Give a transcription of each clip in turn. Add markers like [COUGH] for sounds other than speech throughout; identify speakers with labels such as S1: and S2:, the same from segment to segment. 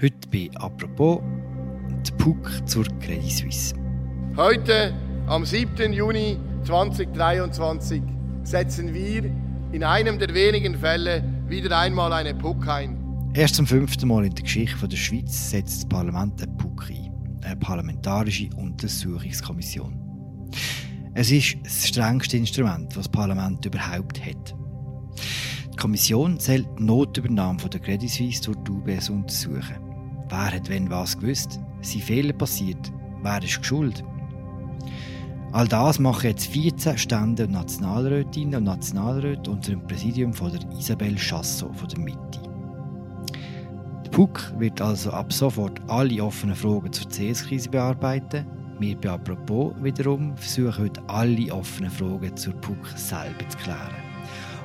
S1: Heute bei «Apropos» die PUC zur Credit Suisse.
S2: Heute, am 7. Juni 2023, setzen wir in einem der wenigen Fälle wieder einmal eine PUC ein.
S1: Erst zum fünften Mal in der Geschichte der Schweiz setzt das Parlament eine PUC ein, eine parlamentarische Untersuchungskommission. Es ist das strengste Instrument, das das Parlament überhaupt hat. Die Kommission soll die Notübernahme von der Credit Suisse durch die UBS untersuchen. Wer hat wenn was gewusst? Sind Fehler passiert? Wer ist schuld? All das machen jetzt 14 Stände und Nationalrätinnen und Nationalräte unter dem Präsidium von der Isabelle Chassot von der Mitte. Der PUC wird also ab sofort alle offenen Fragen zur CS-Krise bearbeiten. Wir bei Apropos wiederum versuchen heute alle offenen Fragen zur PUC selber zu klären.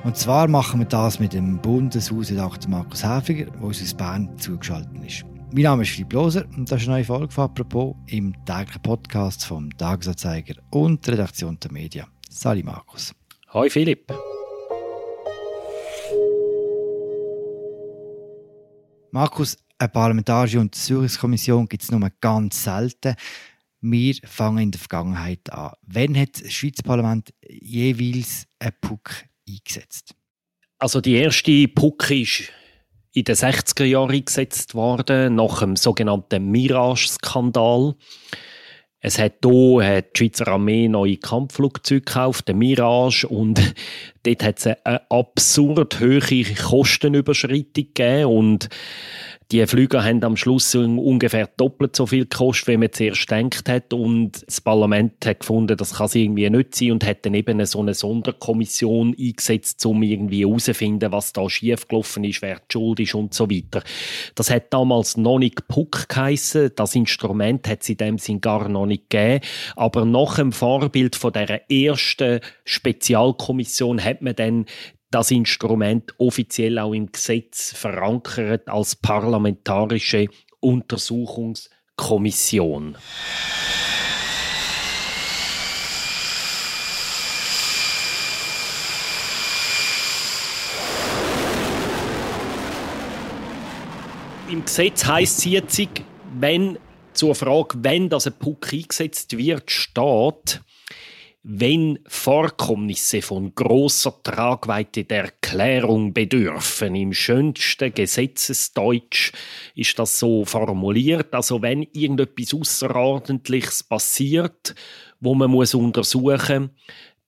S1: Und zwar machen wir das mit dem Bundeshausredakteur Markus Häfiger, der uns aus Bern zugeschaltet ist. Mein Name ist Philipp Loser und das ist eine neue Folge von «Apropos» im täglichen Podcast vom Tagesanzeiger und der Redaktion der Medien. Sali Markus.
S3: Hoi Philipp.
S1: Markus, eine parlamentarische Untersuchungskommission gibt es nur ganz selten. Wir fangen in der Vergangenheit an. Wann hat das Schweizer Parlament jeweils einen PUC eingesetzt?
S3: Also die erste PUC ist in den 60er Jahren eingesetzt worden, nach dem sogenannten Mirage-Skandal. Es hat hier hat die Schweizer Armee neue Kampfflugzeuge gekauft, den Mirage, und [LAUGHS] dort hat es eine absurd hohe Kostenüberschreitung gegeben und die Flüge haben am Schluss ungefähr doppelt so viel gekostet, wie man zuerst gedacht hat. Und das Parlament hat gefunden, das kann es irgendwie nicht sein und hat dann eben so eine Sonderkommission eingesetzt, um irgendwie herauszufinden, was da schiefgelaufen ist, wer die Schuld ist und so weiter. Das hat damals noch nicht PUC geheissen. Das Instrument hat es in dem Sinn gar noch nicht gegeben. Aber nach dem Vorbild von der ersten Spezialkommission hat man dann das Instrument offiziell auch im Gesetz verankert als parlamentarische Untersuchungskommission. Im Gesetz heißt es wenn zur Frage, wenn das ein Puck eingesetzt wird, steht, wenn Vorkommnisse von großer Tragweite der Klärung bedürfen. Im schönsten Gesetzesdeutsch ist das so formuliert. Also wenn irgendetwas Außerordentliches passiert, wo man muss untersuchen,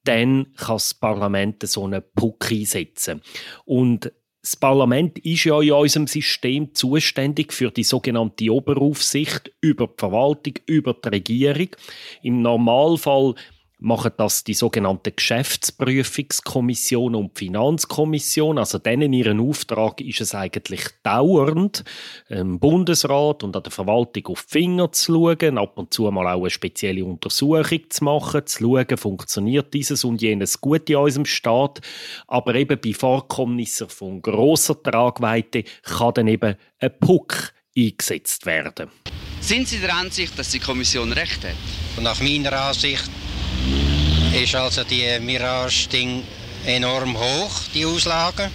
S3: dann kann das Parlament so einen Puck einsetzen. Und das Parlament ist ja in unserem System zuständig für die sogenannte Oberaufsicht über die Verwaltung, über die Regierung. Im Normalfall machen das die sogenannte Geschäftsprüfungskommission und die Finanzkommission. Also denen ihren Auftrag ist es eigentlich dauernd, im Bundesrat und an der Verwaltung auf die Finger zu schauen, ab und zu mal auch eine spezielle Untersuchung zu machen, zu schauen, funktioniert dieses und jenes gut in unserem Staat. Aber eben bei Vorkommnissen von grosser Tragweite kann dann eben ein Puck eingesetzt werden.
S4: Sind Sie der Ansicht, dass die Kommission recht hat?
S5: Nach meiner Ansicht ist also die Mirage-Ding enorm hoch, die Auslagen.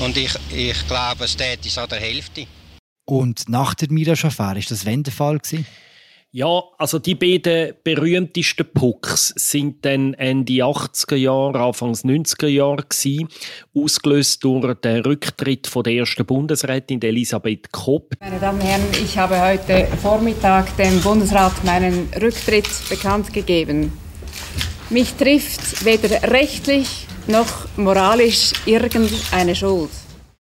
S5: Und ich, ich glaube, es täte es an der Hälfte.
S1: Und nach der Mirage-Affäre, ist das der Fall gewesen?
S3: Ja, also die beiden berühmtesten Pucks sind dann Ende 80er Jahre, Anfangs 90er Jahre gewesen, ausgelöst durch den Rücktritt von der ersten Bundesrätin Elisabeth Kopp.
S6: Meine Damen und Herren, ich habe heute Vormittag dem Bundesrat meinen Rücktritt bekannt gegeben. Mich trifft weder rechtlich noch moralisch irgendeine Schuld.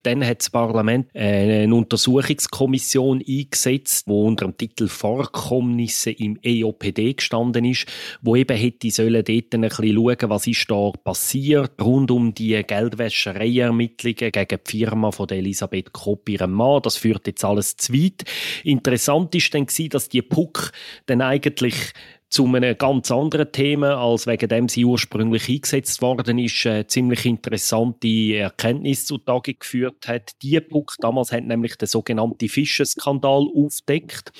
S3: Dann hat das Parlament eine Untersuchungskommission eingesetzt, wo unter dem Titel Vorkommnisse im EOPD gestanden ist, wo eben hätte sollen dort ein bisschen schauen, was ist da passiert rund um die Geldwäschereiermittlungen gegen die Firma von Elisabeth Kopp, ihrem Mann. Das führt jetzt alles zu weit. Interessant ist dann dass die PUC dann eigentlich zu einem ganz anderen Thema, als wegen dem sie ursprünglich eingesetzt worden ist, eine ziemlich interessante Erkenntnis zutage geführt hat. Die Punkt damals hat nämlich den sogenannten Fischenskandal aufdeckt.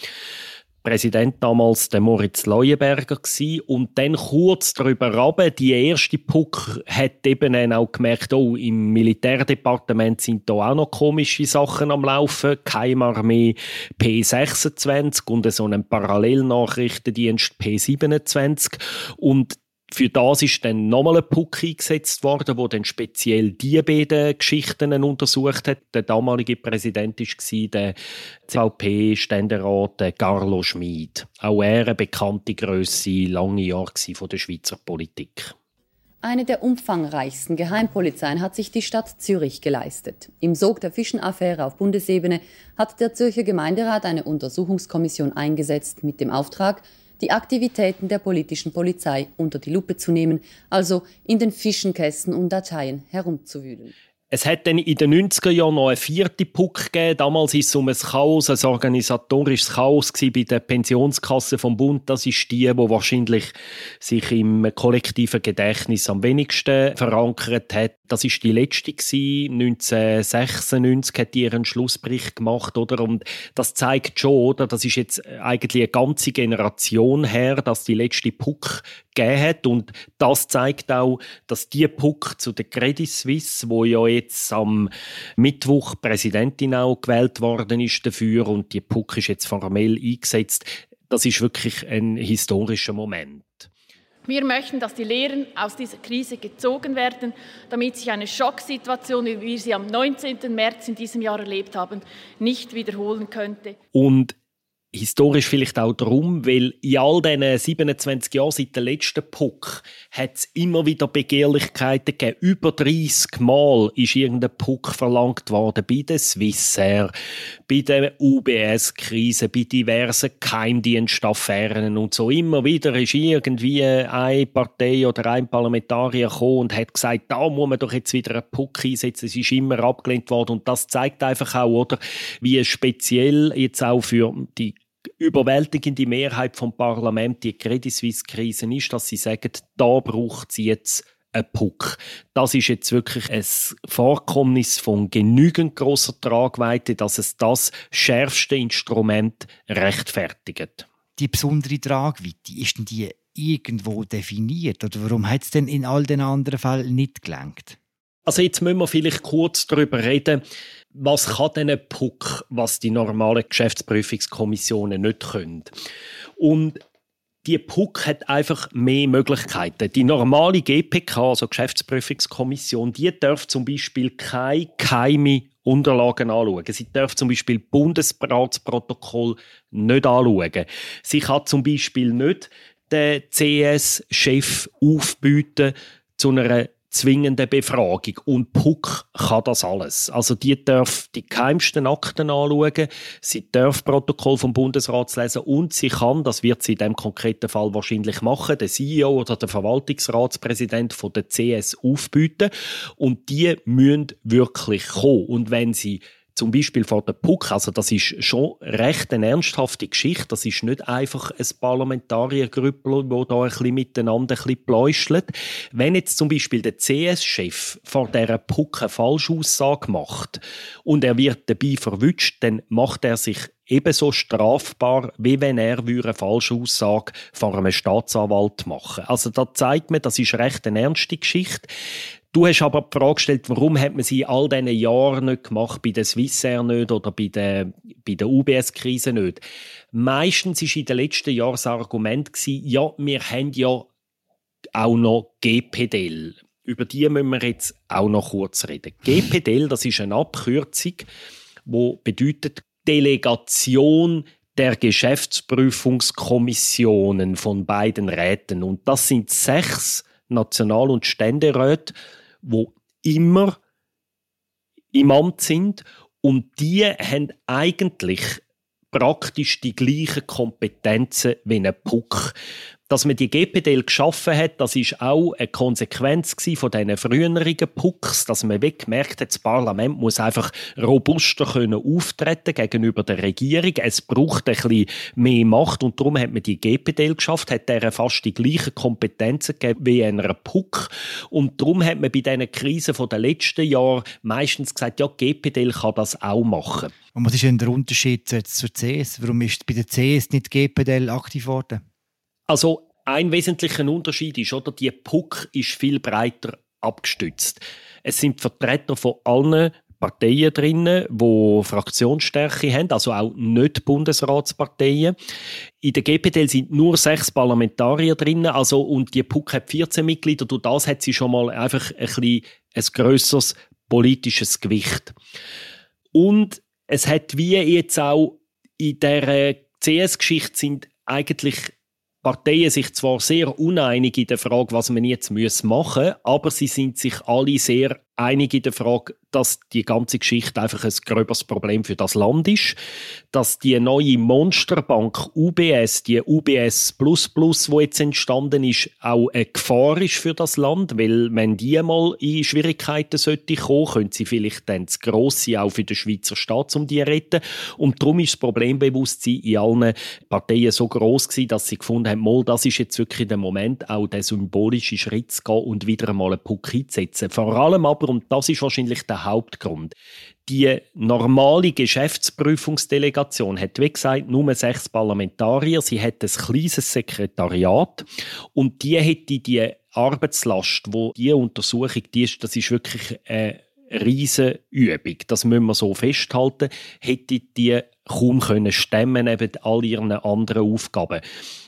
S3: Präsident damals der Moritz Leuenberger gewesen. und dann kurz darüber runter, die erste Puck hat eben auch gemerkt, oh, im Militärdepartement sind da auch noch komische Sachen am Laufen, Keimarmee P26 und so einen Parallelnachrichtendienst P27 und für das ist dann nochmal ein Puck eingesetzt worden, wo dann speziell diese beiden Geschichten untersucht hat. Der damalige Präsident war der CVP-Ständerat Carlo Schmid. Auch er eine bekannte Größe, lange Jahre von der Schweizer Politik.
S7: Eine der umfangreichsten Geheimpolizeien hat sich die Stadt Zürich geleistet. Im Sog der Fischenaffäre auf Bundesebene hat der Zürcher Gemeinderat eine Untersuchungskommission eingesetzt mit dem Auftrag, die Aktivitäten der politischen Polizei unter die Lupe zu nehmen, also in den Fischenkästen und Dateien herumzuwühlen.
S3: Es hat dann in den 90er Jahren noch einen vierten Puck gegeben. Damals war es um ein Chaos, ein organisatorisches Chaos bei der Pensionskasse vom Bund. Das ist die, die wahrscheinlich sich im kollektiven Gedächtnis am wenigsten verankert hat. Das ist die letzte gewesen. 1996 hat die ihren Schlussbericht gemacht, oder? Und das zeigt schon, oder? Das ist jetzt eigentlich eine ganze Generation her, dass die letzte Puck gegeben hat. Und das zeigt auch, dass die Puck zu der Credit Suisse, wo ja jetzt am Mittwoch Präsidentin auch gewählt worden ist dafür und die Puck ist jetzt formell eingesetzt, das ist wirklich ein historischer Moment.
S8: Wir möchten, dass die Lehren aus dieser Krise gezogen werden, damit sich eine Schocksituation, wie wir sie am 19. März in diesem Jahr erlebt haben, nicht wiederholen könnte.
S3: Und historisch vielleicht auch darum, weil in all diesen 27 Jahren seit dem letzten Puck hat es immer wieder Begehrlichkeiten gegeben. Über 30 Mal ist irgendein Puck verlangt worden bei der Swissair, bei der UBS-Krise, bei diversen Geheimdienstaffären und so. Immer wieder ist irgendwie eine Partei oder ein Parlamentarier gekommen und hat gesagt, da muss man doch jetzt wieder einen Puck einsetzen. Es ist immer abgelehnt worden und das zeigt einfach auch, oder, wie speziell jetzt auch für die überwältigende Mehrheit vom Parlament die Credit Suisse Krise ist, dass sie sagen, da braucht sie jetzt einen Puck. Das ist jetzt wirklich ein Vorkommnis von genügend großer Tragweite, dass es das schärfste Instrument rechtfertigt.
S1: Die besondere Tragweite, ist denn die irgendwo definiert? Oder warum hat es denn in all den anderen Fällen nicht gelangt?
S3: Also jetzt müssen wir vielleicht kurz darüber reden, was kann denn ein Puck, was die normalen Geschäftsprüfungskommissionen nicht können. Und die PUC hat einfach mehr Möglichkeiten. Die normale GPK, also Geschäftsprüfungskommission, die darf zum Beispiel keine geheime Unterlagen anschauen. Sie darf zum Beispiel Bundesratsprotokoll nicht anschauen. Sie kann zum Beispiel nicht den CS-Chef aufbieten zu einer zwingende Befragung. Und Puck kann das alles. Also die darf die geheimsten Akten anschauen, sie darf Protokoll vom Bundesrat lesen und sie kann, das wird sie in dem konkreten Fall wahrscheinlich machen, der CEO oder der Verwaltungsratspräsident von der CS aufbieten. Und die müssen wirklich kommen. Und wenn sie zum Beispiel vor der PUC, also das ist schon recht eine ernsthafte Geschichte. Das ist nicht einfach ein Parlamentariergrüppel, wo da ein bisschen miteinander ein bisschen pläuschelt. Wenn jetzt zum Beispiel der CS-Chef vor dieser PUC eine Falschaussage macht und er wird dabei verwünscht, dann macht er sich ebenso strafbar, wie wenn er eine falsche Aussage vor einem Staatsanwalt machen Also da zeigt man, das ist recht eine ernste Geschichte. Du hast aber die Frage gestellt, warum hat man sie all diesen Jahren nicht gemacht, bei der Swissair nicht oder bei der, bei der UBS-Krise nicht. Meistens war in den letzten Jahren das Argument, gewesen, ja, wir haben ja auch noch GPDL. Über die müssen wir jetzt auch noch kurz reden. GPDL, das ist eine Abkürzung, die bedeutet Delegation der Geschäftsprüfungskommissionen von beiden Räten. Und das sind sechs National- und Ständeräte, wo immer im Amt sind und die haben eigentlich praktisch die gleichen Kompetenzen wie ein Puck. Dass man die GPDL geschaffen hat, das ist auch eine Konsequenz von diesen früheren Pucks, dass man gemerkt hat, das Parlament muss einfach robuster können auftreten gegenüber der Regierung. Es braucht ein bisschen mehr Macht und darum hat man die GPDL geschafft, hat der fast die gleichen Kompetenzen gegeben wie einer Puck und darum hat man bei diesen Krisen der letzten Jahre meistens gesagt, ja, GPDL kann das auch machen.
S1: Und was ist denn der Unterschied zur CS? Warum ist bei der CS nicht GPDL aktiv worden?
S3: Also ein wesentlicher Unterschied ist, oder die PUC ist viel breiter abgestützt. Es sind Vertreter von allen Parteien drinnen, wo Fraktionsstärke haben, also auch nicht Bundesratsparteien. In der GPDL sind nur sechs Parlamentarier drinnen, also und die PUC hat 14 Mitglieder. Durch das hat sie schon mal einfach ein bisschen ein grösseres politisches Gewicht. Und es hat wie jetzt auch in der CS-Geschichte sind eigentlich Parteien sich zwar sehr uneinig in der Frage, was man jetzt machen müsse, aber sie sind sich alle sehr einig in der Frage, dass die ganze Geschichte einfach ein gröberes Problem für das Land ist, dass die neue Monsterbank UBS, die UBS Plus Plus, wo jetzt entstanden ist, auch eine Gefahr ist für das Land, weil wenn die mal in Schwierigkeiten sollte kommen, können sie vielleicht dann das Grosse auch für den Schweizer Staat um die retten. Und darum ist das Problembewusstsein in allen Parteien so groß gewesen, dass sie gefunden haben, mal, das ist jetzt wirklich der Moment, auch der symbolische Schritt zu gehen und wieder einmal einen Puck einzusetzen. Vor allem aber, und das ist wahrscheinlich der Hauptgrund. Die normale Geschäftsprüfungsdelegation hat, wie gesagt, nur sechs Parlamentarier. Sie hat ein kleines Sekretariat und die hätte die Arbeitslast, wo die Untersuchung, die ist, das ist wirklich eine riesige Übung. Das müssen wir so festhalten. Hätte die kaum können stemmen neben all ihren anderen Aufgaben.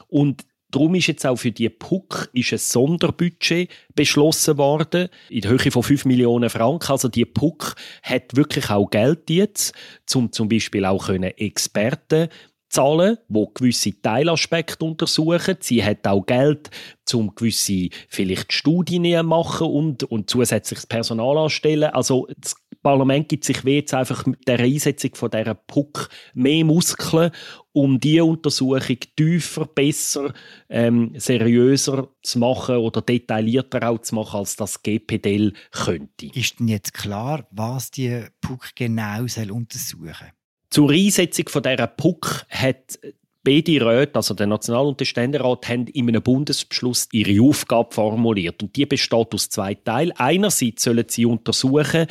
S3: Und Darum ist jetzt auch für die PUC ist ein Sonderbudget beschlossen worden in der Höhe von 5 Millionen Franken. Also die PUC hat wirklich auch Geld jetzt, um zum Beispiel auch Experten zahlen, wo gewisse Teilaspekte untersuchen. Sie hat auch Geld, um gewisse vielleicht Studien machen und, und zusätzliches Personal anstellen. Also das Parlament gibt sich jetzt einfach mit der Einsetzung von dieser PUC mehr Muskeln, um die Untersuchung tiefer, besser, ähm, seriöser zu machen oder detaillierter auch zu machen, als das GPDL könnte.
S1: Ist denn jetzt klar, was die PUC genau soll untersuchen soll?
S3: Zur Einsetzung von dieser PUC hat beide Räte, also der National- und der Ständerat, haben in einem Bundesbeschluss ihre Aufgabe formuliert. Und die besteht aus zwei Teilen. Einerseits sollen sie untersuchen,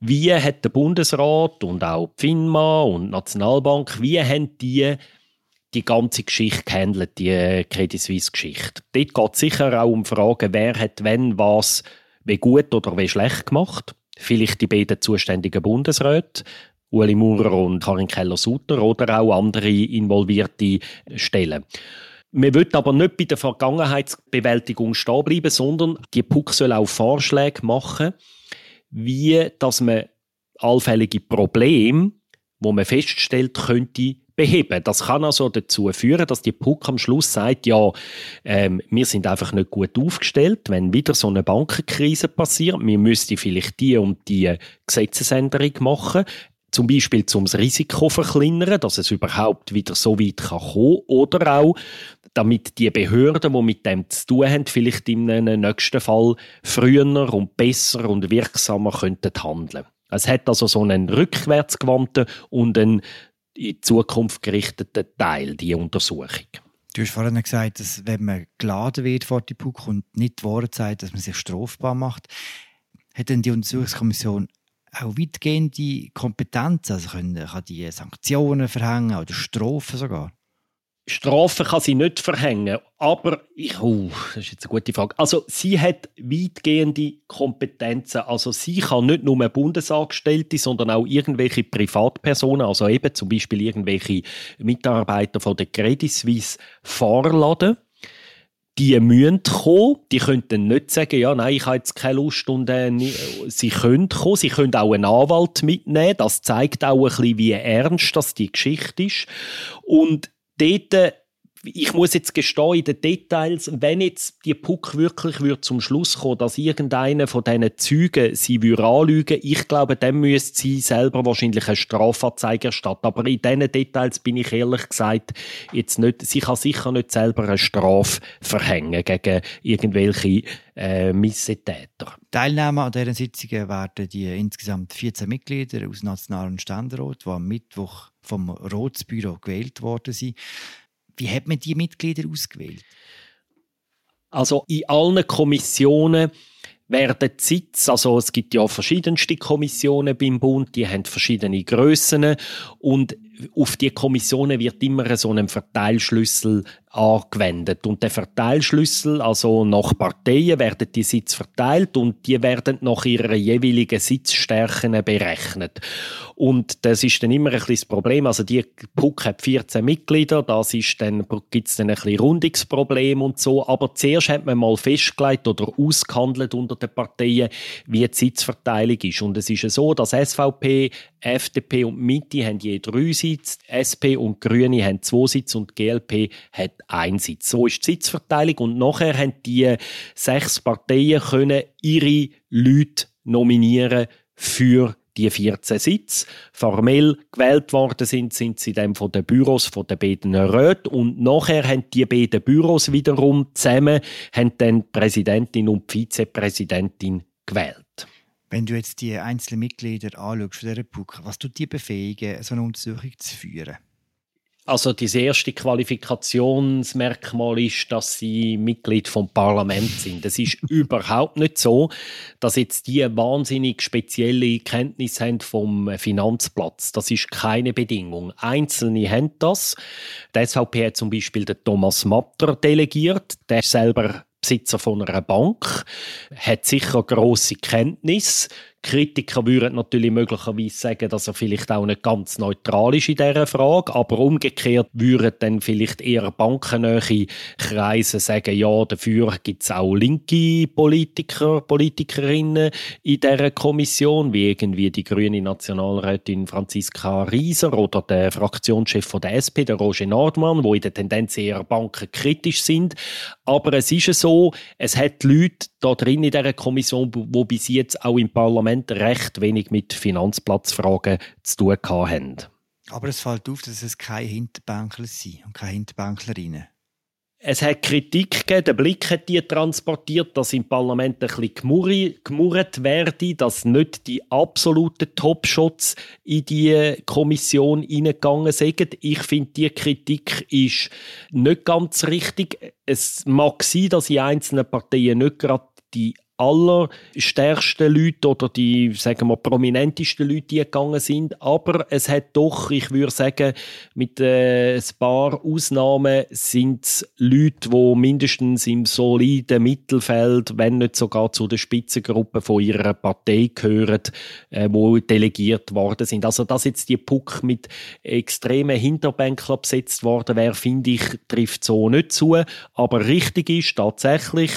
S3: wie hat der Bundesrat und auch die FINMA und die Nationalbank, wie haben die die ganze Geschichte gehandelt, die Credit Suisse-Geschichte. Dort geht es sicher auch um Fragen, wer hat wenn was wie gut oder wie schlecht gemacht. Vielleicht die beiden zuständigen Bundesräte, Ueli Maurer und Karin Keller-Sutter oder auch andere involvierte Stellen. Man will aber nicht bei der Vergangenheitsbewältigung stehen bleiben, sondern die PUC soll auch Vorschläge machen, wie dass man allfällige Probleme, wo man feststellt, könnte beheben. Das kann also dazu führen, dass die PUC am Schluss sagt, ja, ähm, wir sind einfach nicht gut aufgestellt, wenn wieder so eine Bankenkrise passiert. Wir müssten vielleicht die und die Gesetzesänderung machen zum Beispiel zum Risiko verkleinern, dass es überhaupt wieder so weit kann kommen oder auch damit die Behörden, die mit dem zu tun haben, vielleicht einem nächsten Fall früher und besser und wirksamer könnten handeln. Es hat also so einen rückwärtsgewandten und einen in Zukunft gerichteten Teil, die Untersuchung.
S1: Du hast vorhin gesagt, dass wenn man geladen wird vor die PUC und nicht die Worte sagt, dass man sich strafbar macht, hat dann die Untersuchungskommission auch weitgehende Kompetenzen? Also können, kann die Sanktionen verhängen oder Strafen sogar?
S3: Strafen kann sie nicht verhängen, aber ich, oh, das ist jetzt eine gute Frage. Also sie hat weitgehende Kompetenzen. Also sie kann nicht nur Bundesangestellte, sondern auch irgendwelche Privatpersonen, also eben zum Beispiel irgendwelche Mitarbeiter von der Credit Suisse vorladen die müssen kommen. Die können nicht sagen, ja, nein, ich habe jetzt keine Lust und äh, sie können kommen. Sie können auch einen Anwalt mitnehmen. Das zeigt auch ein bisschen, wie ernst das die Geschichte ist. Und dort ich muss jetzt gestehen, in den Details, wenn jetzt die Puck wirklich wird zum Schluss kommen, dass irgendeiner von diesen Zeugen sie anlügen ich glaube, dann müsste sie selber wahrscheinlich eine Strafanzeige erstatten. Aber in diesen Details bin ich ehrlich gesagt jetzt nicht, sie kann sicher nicht selber eine Strafe verhängen gegen irgendwelche äh, Missetäter.
S1: Teilnehmer an diesen Sitzungen werden die insgesamt 14 Mitglieder aus nationalen Ständerat, die am Mittwoch vom Rotsbüro gewählt worden sind. Wie hat man die Mitglieder ausgewählt?
S3: Also in allen Kommissionen werden die Sitze, also es gibt ja verschiedenste Kommissionen beim Bund, die haben verschiedene Größen und auf die Kommissionen wird immer so ein Verteilschlüssel angewendet. Und der Verteilschlüssel, also nach Parteien, werden die Sitze verteilt und die werden nach ihrer jeweiligen Sitzstärken berechnet. Und das ist dann immer ein bisschen das Problem. Also die PUC hat 14 Mitglieder, das ist dann, gibt es dann ein bisschen Rundungsproblem und so. Aber zuerst hat man mal festgelegt oder ausgehandelt unter den Parteien, wie die Sitzverteilung ist. Und es ist so, dass SVP, FDP und Mitte haben je drei Sitze, SP und Grüne haben zwei Sitze und GLP hat einen Sitz. So ist die Sitzverteilung und nachher haben die sechs Parteien können ihre Leute nominieren für die 14 Sitze. Formell gewählt worden sind, sind sie dann von den Büros von den beiden Räten und nachher haben die beiden Büros wiederum zusammen haben dann Präsidentin und Vizepräsidentin gewählt.
S1: Wenn du jetzt die einzelnen Mitglieder anschaust von dieser PUC, was tut die befähigen, so eine Untersuchung zu führen?
S3: Also das erste Qualifikationsmerkmal ist, dass sie Mitglied vom Parlament sind. Es ist [LAUGHS] überhaupt nicht so, dass jetzt die wahnsinnig spezielle Kenntnis haben vom Finanzplatz. Das ist keine Bedingung. Einzelne haben das. Die SVP hat zum Beispiel den Thomas Matter delegiert. Der ist selber Besitzer von einer Bank, hat sicher große Kenntnis, Kritiker würden natürlich möglicherweise sagen, dass er vielleicht auch nicht ganz neutral ist in dieser Frage, aber umgekehrt würden dann vielleicht eher bankennähe Kreise sagen, ja, dafür gibt es auch linke Politiker, Politikerinnen in dieser Kommission, wie irgendwie die grüne Nationalrätin Franziska Rieser oder der Fraktionschef von der SP, der Roger Nordmann, wo in der Tendenz eher bankenkritisch sind. Aber es ist so, es hat Leute da drin in dieser Kommission, wo bis jetzt auch im Parlament recht wenig mit Finanzplatzfragen zu tun haben.
S1: Aber es fällt auf, dass es keine Hinterbänkler sind und keine Hinterbänklerinnen.
S3: Es hat Kritik gegeben, der Blick hat die transportiert, dass im Parlament ein bisschen gemurrt werde, dass nicht die absoluten Top-Shots in die Kommission hineingegangen sind. Ich finde, die Kritik ist nicht ganz richtig. Es mag sein, dass in einzelnen Parteien nicht gerade die allerstärksten Leute oder die, sagen wir, prominentesten Leute, die gegangen sind. Aber es hat doch, ich würde sagen, mit äh, ein paar Ausnahmen sind es Leute, die mindestens im soliden Mittelfeld, wenn nicht sogar zu der Spitzengruppe von ihrer Partei gehören, äh, wo delegiert worden sind. Also, dass jetzt die Puck mit extremen Hinterbänkeln besetzt worden wäre, finde ich, trifft so nicht zu. Aber richtig ist tatsächlich,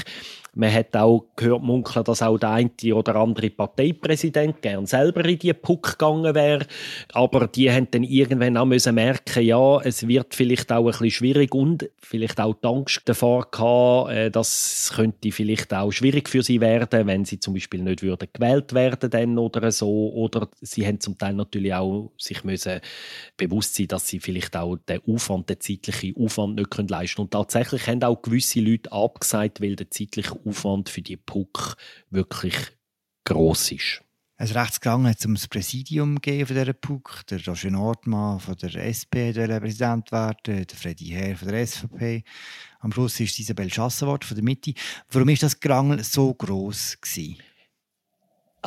S3: man hat auch gehört munkeln, dass auch der eine oder andere Parteipräsident gern selber in die Puck gegangen wäre. Aber die haben dann irgendwann auch müssen merken, ja, es wird vielleicht auch ein bisschen schwierig und vielleicht auch die Angst davor gehabt, äh, dass es könnte vielleicht auch schwierig für sie werden, wenn sie zum Beispiel nicht würden gewählt werden dann oder so. Oder sie haben zum Teil natürlich auch sich müssen bewusst sein, dass sie vielleicht auch den Aufwand, den zeitlichen Aufwand nicht leisten können. Und tatsächlich haben auch gewisse Leute abgesagt, weil der zeitliche Aufwand für die Puck wirklich groß ist.
S1: Es rechtsgegangen um das Präsidium von dieser PUC. Der Roger Nordmann von der SP der Präsident werden, der Freddy Herr von der SVP. Am Schluss ist Isabel Schassenwort von der Mitte. Warum ist das Gerangel so groß gewesen?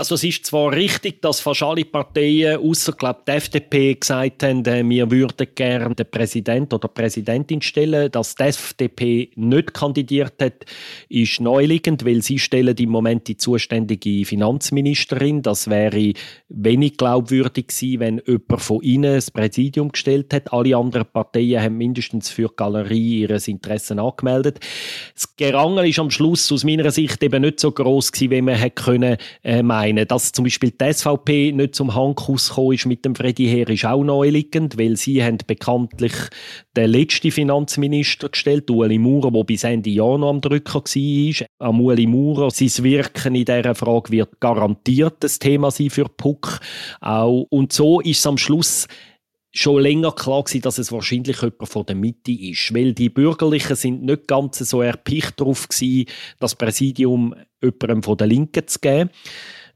S3: Also es ist zwar richtig, dass fast alle Parteien, außer glaube die FDP, gesagt haben, äh, wir würden gerne den Präsident oder Präsidentin stellen. Dass die FDP nicht kandidiert hat, ist neuliegend, weil sie stellen im Moment die zuständige Finanzministerin. Das wäre wenig glaubwürdig gewesen, wenn jemand von ihnen das Präsidium gestellt hat. Alle anderen Parteien haben mindestens für die Galerie ihre Interessen angemeldet. Das Gerangel ist am Schluss aus meiner Sicht eben nicht so groß wie man hätte können äh, meinen meine, dass zum Beispiel die SVP nicht zum Handkuss gekommen ist mit dem Freddy Heer, ist auch neuliegend, weil sie haben bekanntlich den letzten Finanzminister gestellt, Ueli Maurer, der bis Ende noch am Drücker war. Am Ueli Maurer, sein Wirken in dieser Frage wird garantiert das Thema sein für Puck. Auch. Und so ist es am Schluss schon länger klar gewesen, dass es wahrscheinlich jemand von der Mitte ist. Weil die Bürgerlichen sind nicht ganz so erpicht darauf gewesen, das Präsidium jemandem von der Linken zu geben.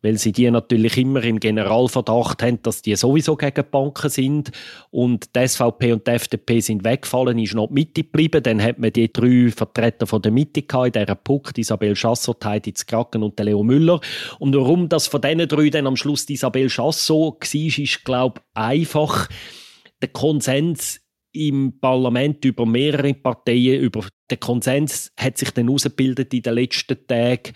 S3: Weil sie die natürlich immer im Generalverdacht haben, dass die sowieso gegen die Banken sind. Und die SVP und die FDP sind weggefallen, ist noch die Mitte geblieben. Dann hat man die drei Vertreter von der Mitte gehabt, in dieser Puck, Isabel Chassot, Heidi Kraken und Leo Müller. Und warum das von diesen drei dann am Schluss Isabel Chassot war, ist, glaube ich, einfach, der Konsens im Parlament über mehrere Parteien, über den Konsens hat sich dann herausgebildet in den letzten Tagen,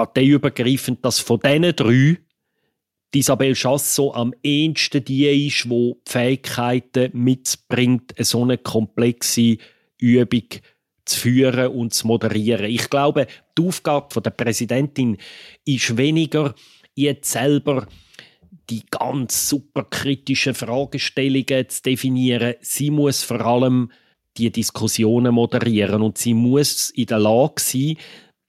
S3: parteiübergreifend, dass von diesen drei die Isabel Chasso am ehesten die ist, die die Fähigkeiten mitbringt, so eine komplexe Übung zu führen und zu moderieren. Ich glaube, die Aufgabe der Präsidentin ist weniger, jetzt selber die ganz super kritischen Fragestellungen zu definieren. Sie muss vor allem die Diskussionen moderieren und sie muss in der Lage sein,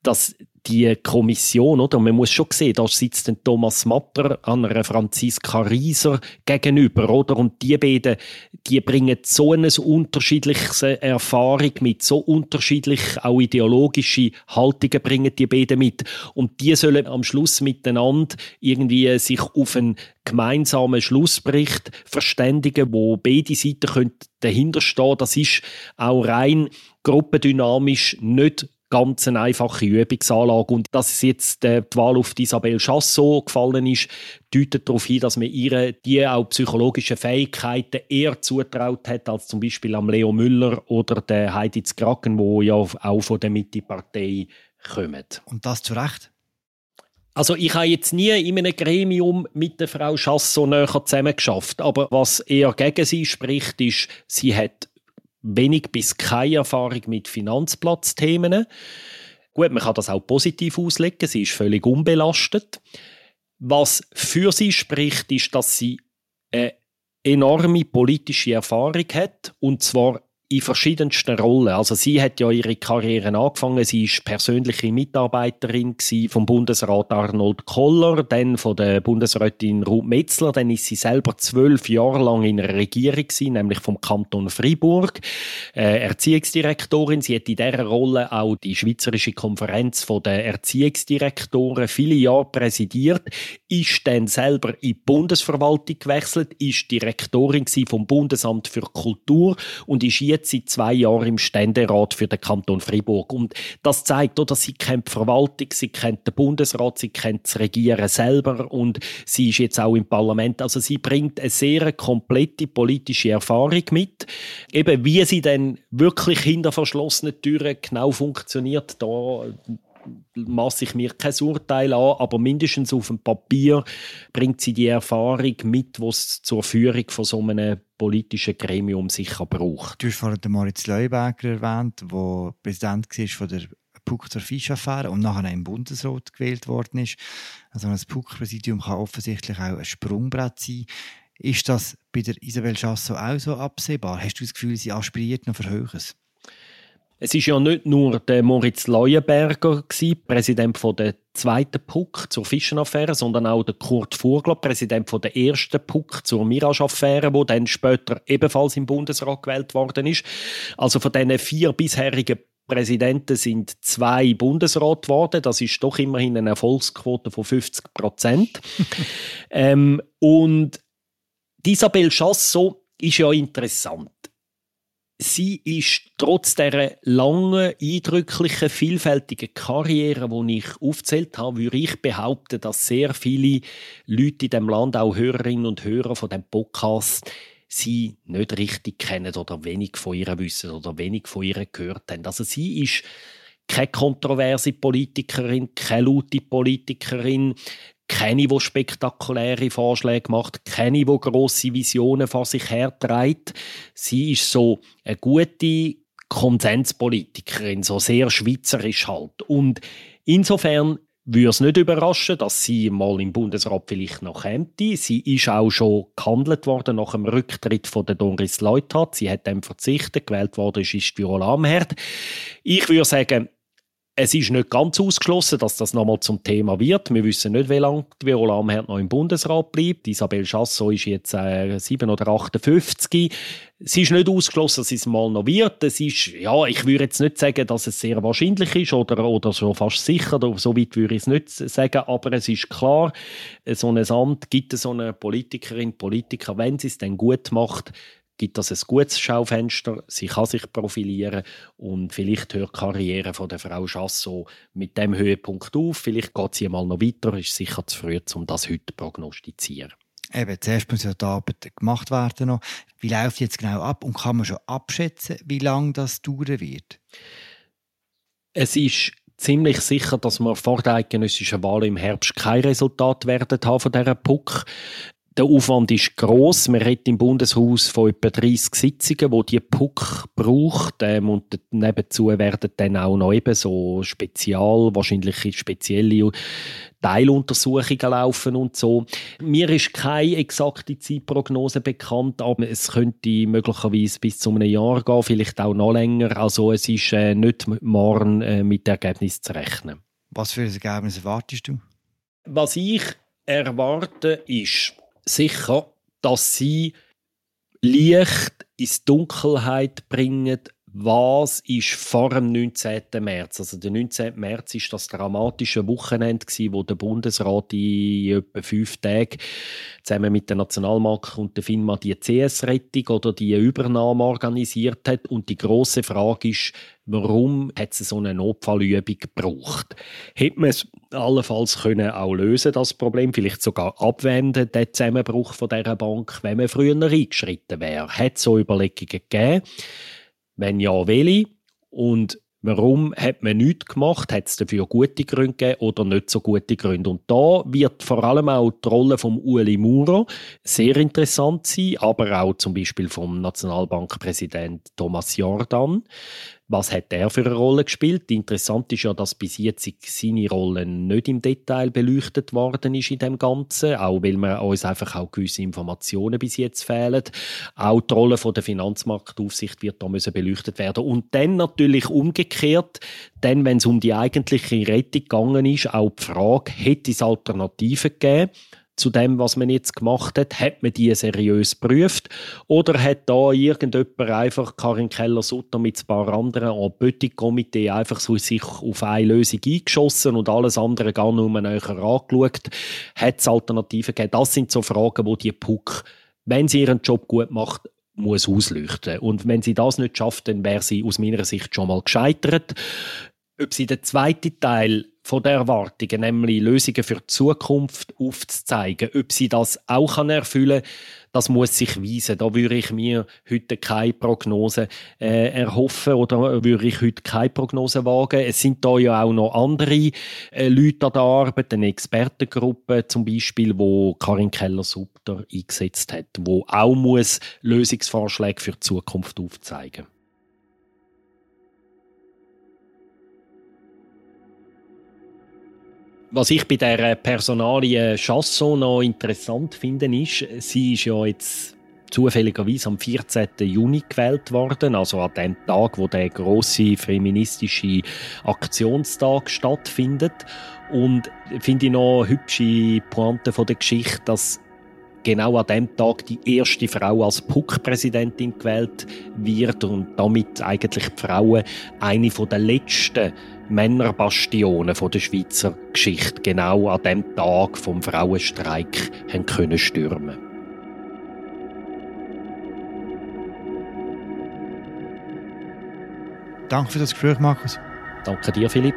S3: dass die Kommission, oder? Man muss schon sehen, da sitzt ein Thomas Matter an einer Franziska Rieser gegenüber, oder? Und die beiden, die bringen so eine unterschiedliche Erfahrung mit, so unterschiedlich auch ideologische Haltungen bringen die beiden mit. Und die sollen am Schluss miteinander irgendwie sich auf einen gemeinsamen Schlussbericht verständigen, wo beide Seiten dahinter stehen können. Das ist auch rein gruppendynamisch nicht ganz eine einfache Übungsanlage. Und dass jetzt äh, die Wahl auf Isabelle Chassot gefallen ist, deutet darauf hin, dass man ihr die auch psychologischen Fähigkeiten eher zutraut hat, als zum Beispiel am Leo Müller oder der Heidi Kraken, wo ja auch von der Mitte-Partei kommen.
S1: Und das zu Recht?
S3: Also ich habe jetzt nie in einem Gremium mit der Frau Chassot näher zusammengeschafft, aber was eher gegen sie spricht, ist, sie hat wenig bis keine Erfahrung mit Finanzplatzthemen. Gut, man kann das auch positiv auslegen. Sie ist völlig unbelastet. Was für sie spricht, ist, dass sie eine enorme politische Erfahrung hat und zwar in verschiedensten Rollen. Also sie hat ja ihre Karriere angefangen. Sie ist persönliche Mitarbeiterin vom Bundesrat Arnold Koller, dann von der Bundesrätin Ruth Metzler. Dann ist sie selber zwölf Jahre lang in einer Regierung gewesen, nämlich vom Kanton Freiburg, äh, Erziehungsdirektorin. Sie hat in dieser Rolle auch die Schweizerische Konferenz der Erziehungsdirektoren viele Jahre präsidiert, ist dann selber in die Bundesverwaltung gewechselt, ist Direktorin vom Bundesamt für Kultur und ist jetzt seit zwei Jahren im Ständerat für den Kanton Fribourg. Und das zeigt auch, dass sie kennt die Verwaltung, sie kennt den Bundesrat, sie kennt das Regieren selber und sie ist jetzt auch im Parlament. Also sie bringt eine sehr komplette politische Erfahrung mit. Eben wie sie dann wirklich hinter verschlossenen Türen genau funktioniert, da maße ich mir kein Urteil an, aber mindestens auf dem Papier bringt sie die Erfahrung mit, die es zur Führung von so einem politischen Gremium sicher braucht.
S1: Du hast vorhin den Moritz Leuberger erwähnt, der Präsident war von der Puck zur Fischaffäre und nachher im Bundesrat gewählt worden ist. Also ein Puck-Präsidium kann offensichtlich auch ein Sprungbrett sein. Ist das bei der Isabel Chasso auch so absehbar? Hast du das Gefühl, sie aspiriert noch für Höheres?
S3: Es ist ja nicht nur der Moritz Leuenberger, Präsident von der zweiten Puck zur Fischenaffäre, sondern auch der Kurt Vogler, Präsident von der ersten Puck zur Mirage-Affäre, wo dann später ebenfalls im Bundesrat gewählt worden ist. Also von diesen vier bisherigen Präsidenten sind zwei Bundesrat geworden. Das ist doch immerhin eine Erfolgsquote von 50 Prozent. [LAUGHS] ähm, und Isabel Chassot ist ja interessant sie ist trotz der langen, eindrücklichen, vielfältigen Karriere, die ich aufzählt habe, würde ich behaupten, dass sehr viele Leute in dem Land, auch Hörerinnen und Hörer von dem Podcast, sie nicht richtig kennen oder wenig von ihr wissen oder wenig von ihr gehört haben. Also sie ist keine kontroverse Politikerin, keine laute Politikerin, keine, die spektakuläre Vorschläge macht, keine, die grosse Visionen vor sich herträgt. Sie ist so eine gute Konsenspolitikerin, so sehr schweizerisch halt. Und insofern würde es nicht überraschen, dass sie mal im Bundesrat vielleicht noch käme. Sie ist auch schon gehandelt worden nach dem Rücktritt von der Doris Leuthard. Sie hat dem verzichtet. Gewählt worden ist, ist Viola Amherd. Ich würde sagen, es ist nicht ganz ausgeschlossen, dass das nochmal zum Thema wird. Wir wissen nicht, wie lange Viola Amherd noch im Bundesrat bleibt. Isabel Chassot ist jetzt äh, 7 oder 58. Es ist nicht ausgeschlossen, dass es mal noch wird. Es ist, ja, ich würde jetzt nicht sagen, dass es sehr wahrscheinlich ist oder, oder so fast sicher, so weit würde ich es nicht sagen, aber es ist klar, so ein Amt gibt es so eine Politikerin, Politiker, wenn sie es dann gut macht, gibt das ein gutes Schaufenster, sie kann sich profilieren und vielleicht hört die Karriere von der Frau Chassot mit dem Höhepunkt auf, vielleicht geht sie mal noch weiter, ist sicher zu früh, um das heute zu prognostizieren.
S1: Eben, zuerst muss ja die Arbeit gemacht werden noch. Wie läuft jetzt genau ab und kann man schon abschätzen, wie lange das dauern wird?
S3: Es ist ziemlich sicher, dass wir vor der eidgenössischen Wahl im Herbst kein Resultat werden haben von dieser PUC. Der Aufwand ist groß. Man redet im Bundeshaus von etwa 30 Sitzungen, wo die PUC braucht. Ähm, und nebenzu werden dann auch noch eben so spezial, wahrscheinlich spezielle Teiluntersuchungen laufen und so. Mir ist keine exakte Zeitprognose bekannt, aber es könnte möglicherweise bis zu einem Jahr gehen, vielleicht auch noch länger. Also es ist äh, nicht morgen äh, mit Ergebnis zu rechnen.
S1: Was für ein Ergebnis erwartest du?
S3: Was ich erwarte, ist, sicher, dass sie Licht ins Dunkelheit bringen, was ist vor dem 19. März? Also der 19. März ist das dramatische Wochenende wo der Bundesrat in etwa fünf Tagen zusammen mit der Nationalbank und der FINMA die CS-Rettung oder die Übernahme organisiert hat. Und die große Frage ist, warum hat es so eine Notfallübung gebraucht? Hätte man es allenfalls können auch lösen das Problem, vielleicht sogar abwenden, den Zusammenbruch von dieser Bank, wenn man früher eingeschritten wäre? Hat es so Überlegungen gegeben? Wenn ja, welche? Und warum hat man nichts gemacht? Hat es dafür gute Gründe gegeben oder nicht so gute Gründe? Und da wird vor allem auch die Rolle von Ueli Muro sehr interessant sein, aber auch zum Beispiel vom Nationalbankpräsident Thomas Jordan. Was hat er für eine Rolle gespielt? Interessant ist ja, dass bis jetzt seine Rolle nicht im Detail beleuchtet worden ist in dem Ganzen, auch weil wir uns einfach auch gewisse Informationen bis jetzt fehlen. Auch die Rolle der Finanzmarktaufsicht wird da müssen beleuchtet werden. Und dann natürlich umgekehrt, dann, wenn es um die eigentliche Rettung gegangen ist, auch die Frage, hätte es Alternativen gegeben? Zu dem, was man jetzt gemacht hat? Hat man die seriös geprüft? Oder hat da irgendjemand einfach, Karin Keller-Sutter mit ein paar anderen am Bötti-Komitee einfach so sich auf eine Lösung eingeschossen und alles andere gar nur näher angeschaut? Hat es Alternativen gegeben? Das sind so Fragen, wo die PUC, wenn sie ihren Job gut macht, muss ausleuchten. Und wenn sie das nicht schafft, dann wäre sie aus meiner Sicht schon mal gescheitert. Ob sie den zweiten Teil von der Erwartungen, nämlich Lösungen für die Zukunft aufzuzeigen. Ob sie das auch erfüllen kann, das muss sich weisen. Da würde ich mir heute keine Prognose äh, erhoffen oder würde ich heute keine Prognose wagen. Es sind da ja auch noch andere äh, Leute an der Arbeit, eine Expertengruppe zum Beispiel, wo Karin Keller-Sutter eingesetzt hat, wo auch muss Lösungsvorschläge für die Zukunft aufzeigen muss. Was ich bei der Personalie Chasson noch interessant finde, ist, sie ist ja jetzt zufälligerweise am 14. Juni gewählt worden, also an dem Tag, wo der große feministische Aktionstag stattfindet. Und finde ich noch hübsche Pointe von der Geschichte, dass genau an dem Tag die erste Frau als PUC-Präsidentin gewählt wird und damit eigentlich die Frauen eine der letzten Männerbastionen der Schweizer Geschichte genau an dem Tag vom Frauenstreik haben können stürmen.
S1: Danke für das Gespräch, Markus.
S3: Danke dir, Philipp.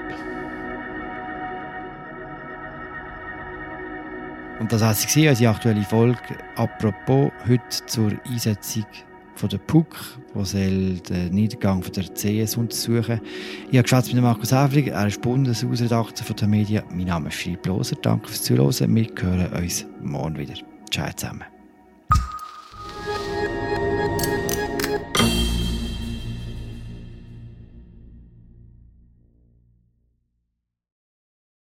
S1: Und das war unsere aktuelle Folge. Apropos heute zur Einsetzung von der PUC, die den Niedergang von der CS untersuchen. Ich habe geschwätzt mit Markus Häfling, er ist Bundeshausredakteur von der Medien. Mein Name ist Philipp Loser. Danke fürs Zuhören. Wir hören uns morgen wieder. Ciao zusammen.